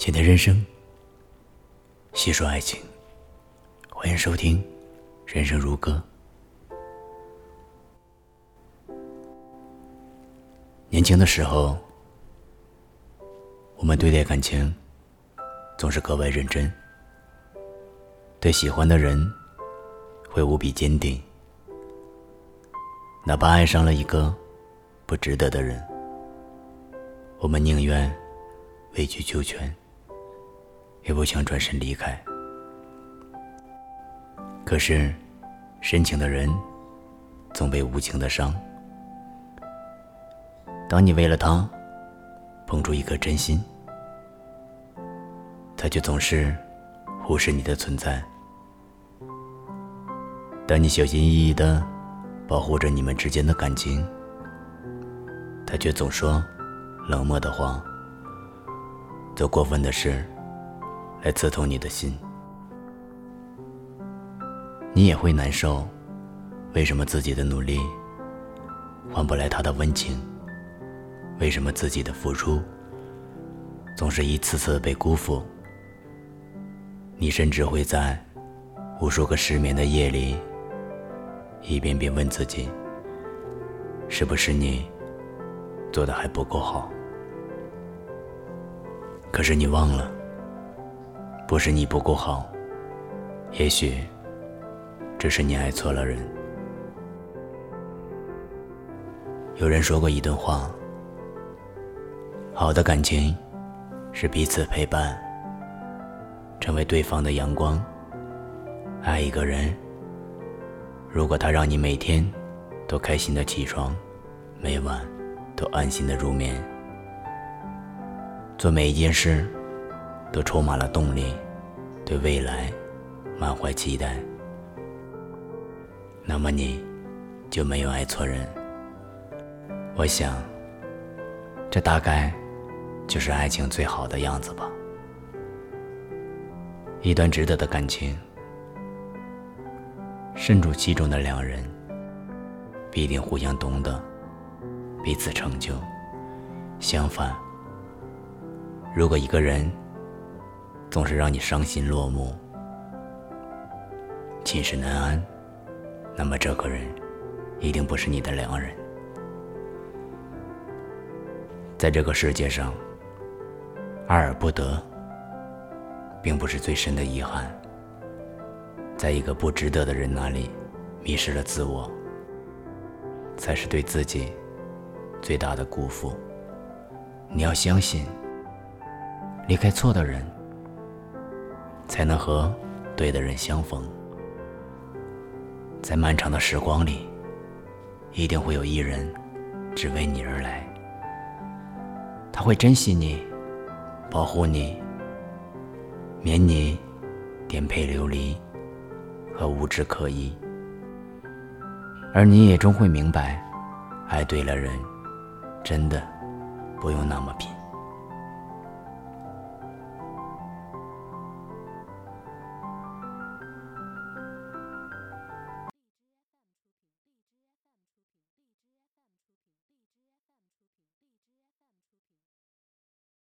浅谈人生，细说爱情，欢迎收听《人生如歌》。年轻的时候，我们对待感情总是格外认真，对喜欢的人会无比坚定，哪怕爱上了一个不值得的人，我们宁愿委曲求全。也不想转身离开。可是，深情的人总被无情的伤。当你为了他捧出一颗真心，他却总是忽视你的存在。当你小心翼翼的保护着你们之间的感情，他却总说冷漠的话，做过分的事。来刺痛你的心，你也会难受。为什么自己的努力换不来他的温情？为什么自己的付出总是一次次被辜负？你甚至会在无数个失眠的夜里，一遍遍问自己：是不是你做的还不够好？可是你忘了。不是你不够好，也许只是你爱错了人。有人说过一段话：好的感情是彼此陪伴，成为对方的阳光。爱一个人，如果他让你每天都开心的起床，每晚都安心的入眠，做每一件事。都充满了动力，对未来满怀期待。那么你就没有爱错人。我想，这大概就是爱情最好的样子吧。一段值得的感情，身处其中的两人必定互相懂得，彼此成就。相反，如果一个人，总是让你伤心落幕、寝食难安，那么这个人一定不是你的良人。在这个世界上，爱而不得，并不是最深的遗憾。在一个不值得的人那里迷失了自我，才是对自己最大的辜负。你要相信，离开错的人。才能和对的人相逢。在漫长的时光里，一定会有一人只为你而来。他会珍惜你，保护你，免你颠沛流离和无枝可依。而你也终会明白，爱对了人，真的不用那么拼。